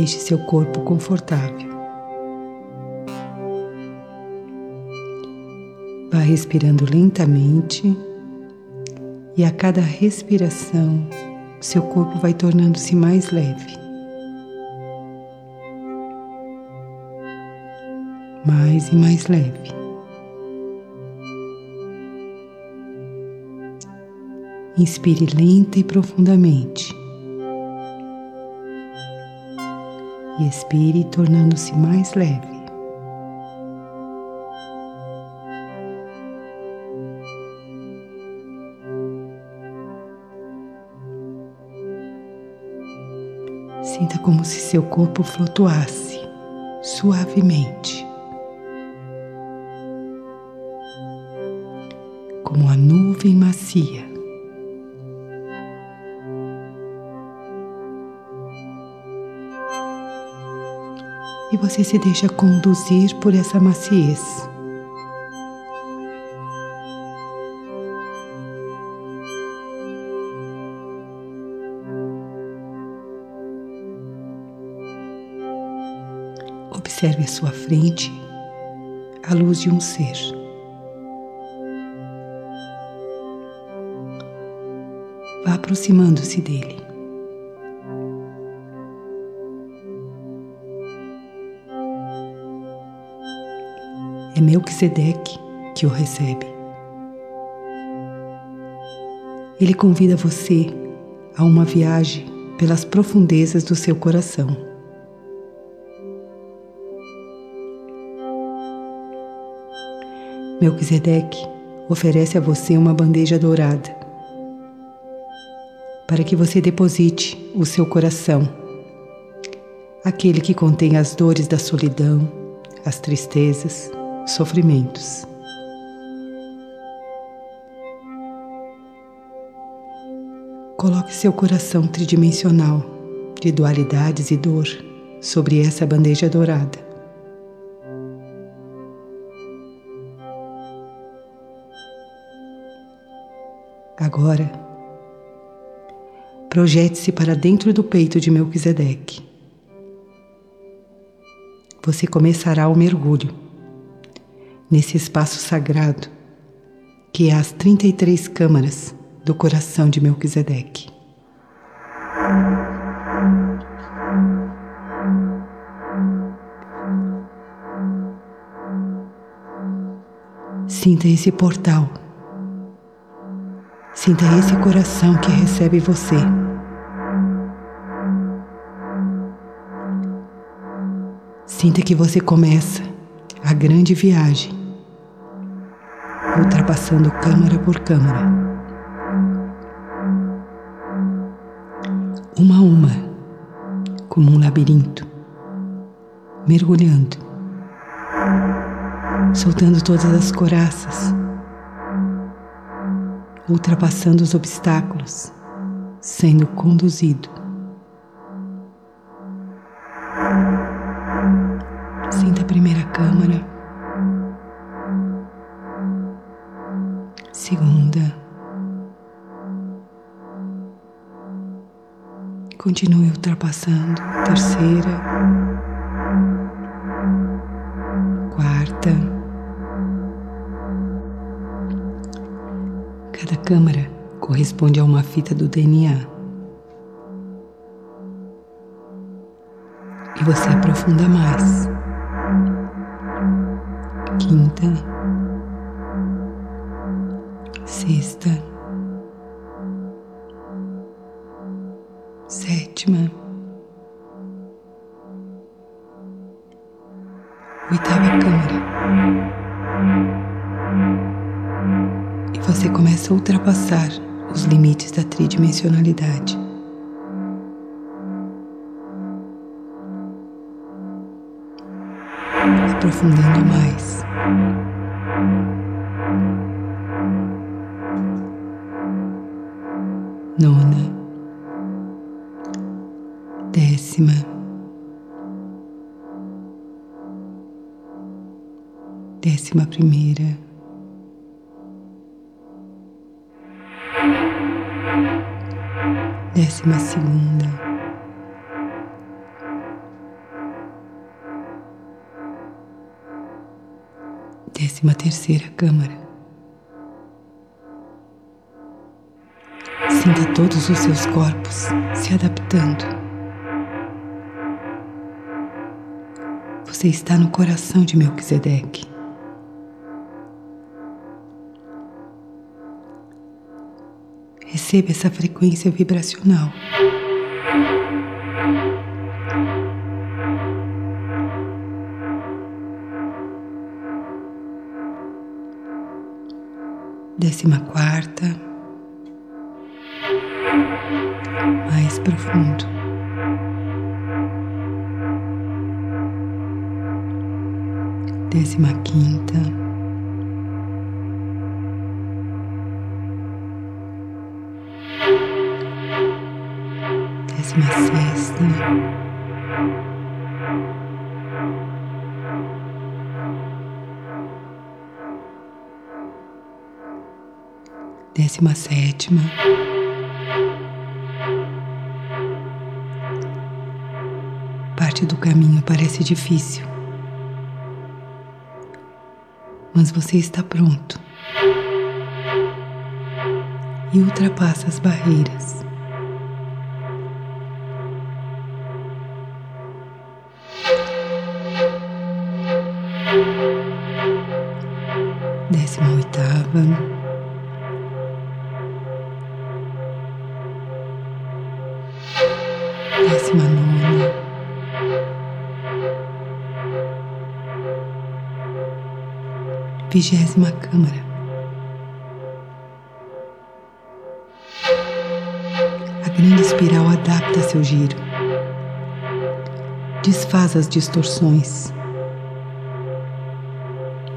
Deixe seu corpo confortável. Vá respirando lentamente e a cada respiração seu corpo vai tornando-se mais leve. Mais e mais leve. Inspire lenta e profundamente. E expire, tornando-se mais leve. Sinta como se seu corpo flutuasse suavemente, como a nuvem macia. Você se deixa conduzir por essa maciez. Observe à sua frente a luz de um ser. Vá aproximando-se dele. Melquisedeque que o recebe. Ele convida você a uma viagem pelas profundezas do seu coração. Melquisedeque oferece a você uma bandeja dourada para que você deposite o seu coração, aquele que contém as dores da solidão, as tristezas, sofrimentos. Coloque seu coração tridimensional de dualidades e dor sobre essa bandeja dourada. Agora, projete-se para dentro do peito de Melquisedeque. Você começará o mergulho nesse espaço sagrado que é as 33 câmaras do coração de Melquisedeque. Sinta esse portal Sinta esse coração que recebe você. Sinta que você começa a grande viagem, ultrapassando câmara por câmara. Uma a uma, como um labirinto, mergulhando, soltando todas as coraças ultrapassando os obstáculos, sendo conduzido. Segunda. Continue ultrapassando, terceira, quarta. Cada câmara corresponde a uma fita do DNA. E você aprofunda mais. Quinta, sexta, sétima, oitava câmara você começa a ultrapassar os limites da tridimensionalidade. Aprofundando mais. Nona, décima, décima primeira. décima segunda, décima terceira câmara. Todos os seus corpos se adaptando. Você está no coração de Melquisedeque. Receba essa frequência vibracional. Décima quarta, Décima sétima. Parte do caminho parece difícil, mas você está pronto e ultrapassa as barreiras. décima oitava, vigésima câmara, a grande espiral adapta seu giro, desfaz as distorções.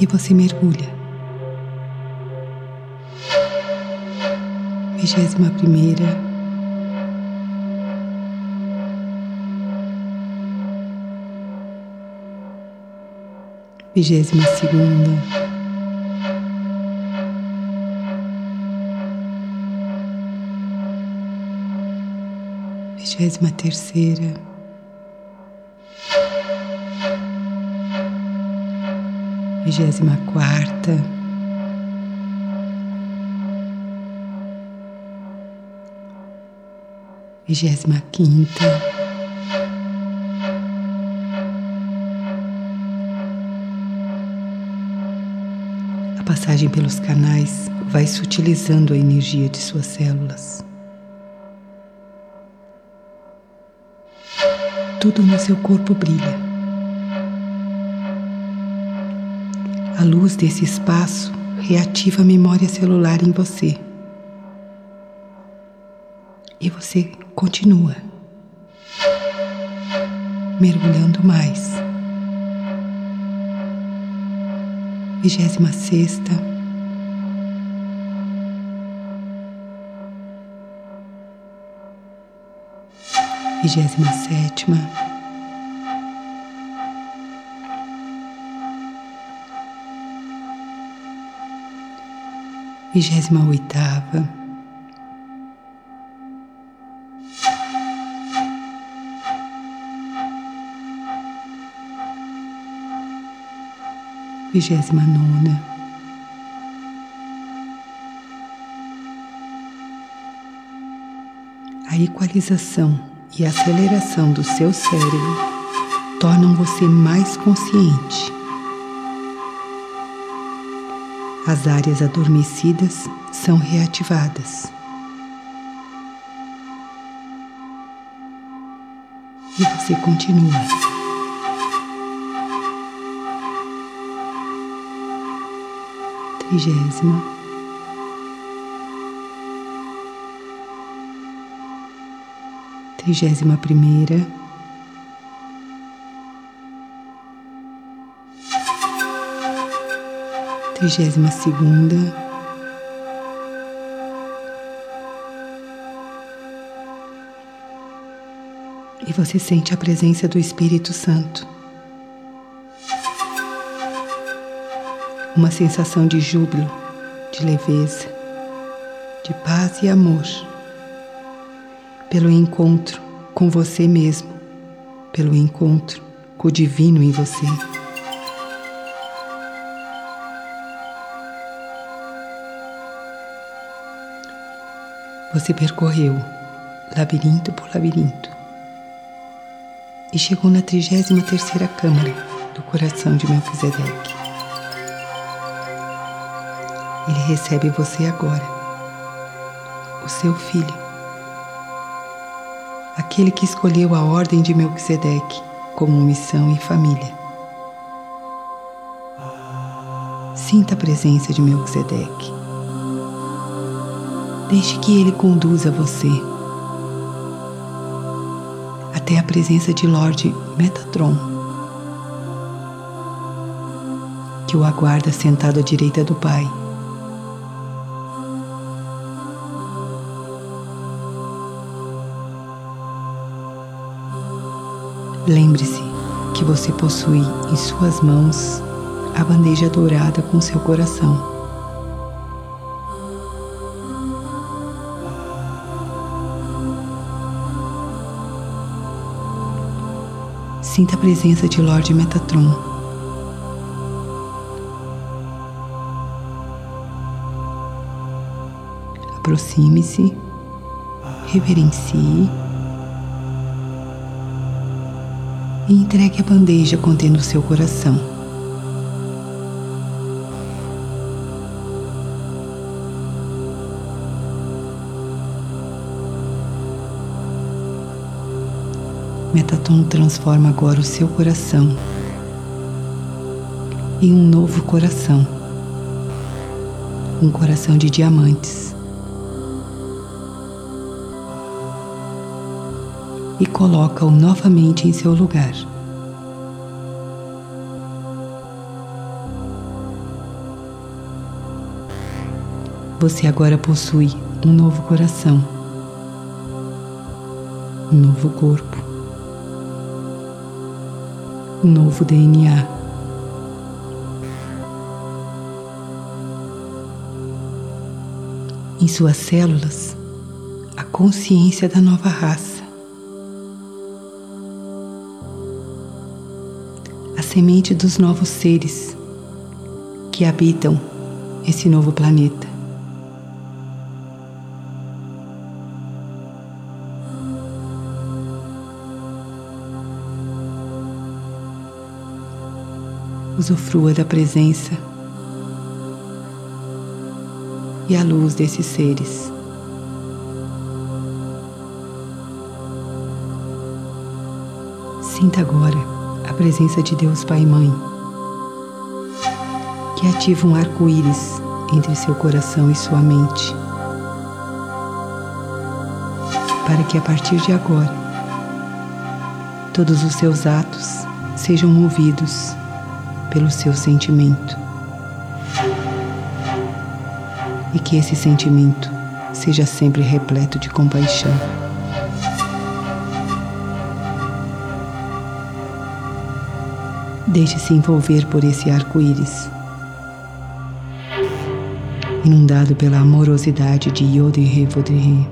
E você mergulha. Vigésima primeira, vigésima segunda, vigésima terceira, vigésima quarta. vigésima quinta, a passagem pelos canais vai sutilizando a energia de suas células. Tudo no seu corpo brilha. A luz desse espaço reativa a memória celular em você. E você continua mergulhando mais. Vigésima sexta. Vigésima sétima. Vigésima oitava. vigésima nona. A equalização e a aceleração do seu cérebro tornam você mais consciente. As áreas adormecidas são reativadas. E você continua. trigésima, trigésima primeira, trigésima segunda, e você sente a presença do Espírito Santo. uma sensação de júbilo, de leveza, de paz e amor. Pelo encontro com você mesmo, pelo encontro com o divino em você. Você percorreu labirinto por labirinto e chegou na 33 terceira câmara do coração de Melquisedeque. Ele recebe você agora, o seu filho, aquele que escolheu a ordem de Melquisedeque como missão e família. Sinta a presença de Melquisedeque. Deixe que ele conduza você até a presença de Lord Metatron, que o aguarda sentado à direita do Pai. Lembre-se que você possui em suas mãos a bandeja dourada com seu coração. Sinta a presença de Lord Metatron. Aproxime-se, reverencie e entregue a bandeja contendo seu coração. Metaton transforma agora o seu coração em um novo coração, um coração de diamantes. E coloca-o novamente em seu lugar. Você agora possui um novo coração, um novo corpo um novo DNA. Em suas células, a consciência da nova raça. Semente dos novos seres que habitam esse novo planeta. usufrua da presença e a luz desses seres. Sinta agora presença de Deus Pai e Mãe, que ativa um arco-íris entre seu coração e sua mente, para que a partir de agora todos os seus atos sejam movidos pelo seu sentimento. E que esse sentimento seja sempre repleto de compaixão. Deixe-se envolver por esse arco-íris, inundado pela amorosidade de Yodhe Vodrihe.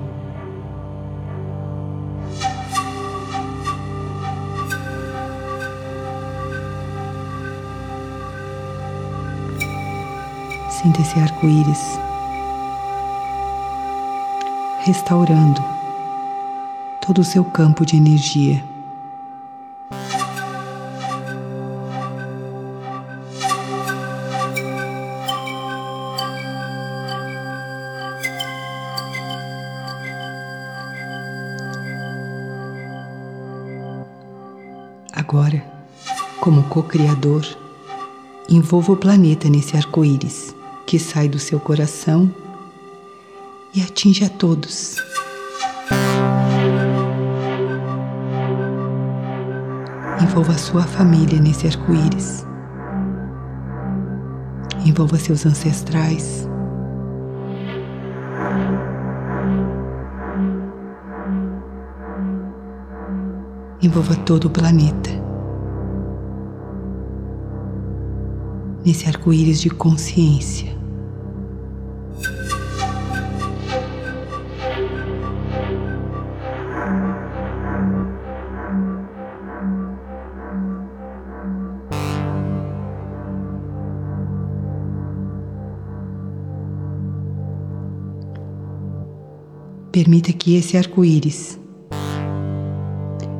Sinta esse arco-íris restaurando todo o seu campo de energia. Envolva o planeta nesse arco-íris que sai do seu coração e atinge a todos. Envolva sua família nesse arco-íris. Envolva seus ancestrais. Envolva todo o planeta. nesse arco-íris de consciência. Permita que esse arco-íris,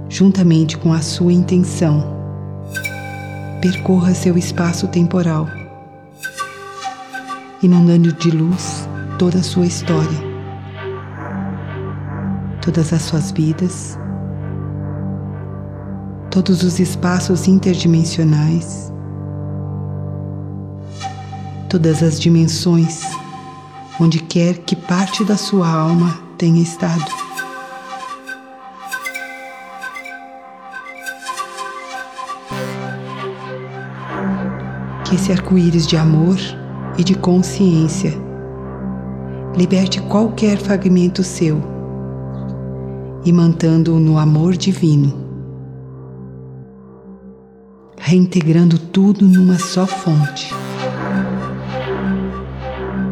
juntamente com a sua intenção, percorra seu espaço temporal, inundando de luz toda a sua história, todas as suas vidas, todos os espaços interdimensionais, todas as dimensões, onde quer que parte da sua alma tenha estado. Que esse arco-íris de amor e de consciência liberte qualquer fragmento seu, imantando-o no amor divino, reintegrando tudo numa só fonte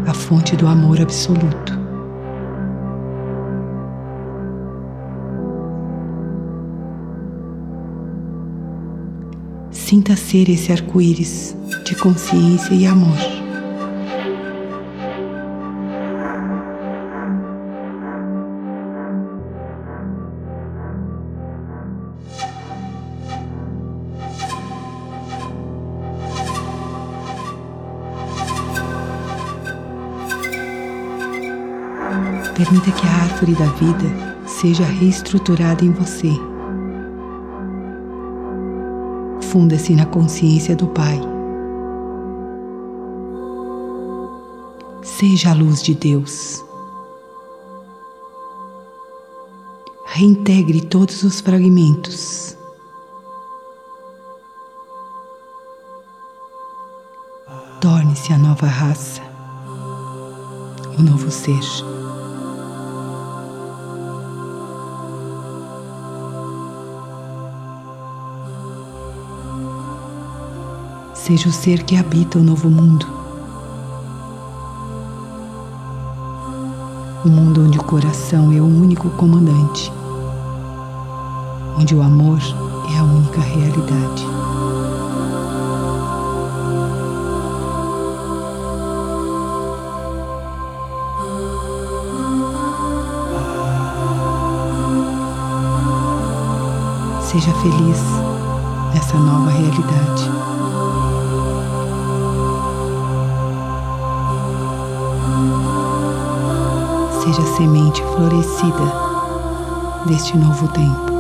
a fonte do amor absoluto. Sinta ser esse arco-íris de consciência e amor. Permita que a árvore da vida seja reestruturada em você. Funda-se na consciência do Pai. Seja a luz de Deus. Reintegre todos os fragmentos. Torne-se a nova raça, o novo ser. seja o ser que habita o novo mundo. Um mundo onde o coração é o único comandante, onde o amor é a única realidade. Seja feliz nessa nova realidade. Seja a semente florescida deste novo tempo.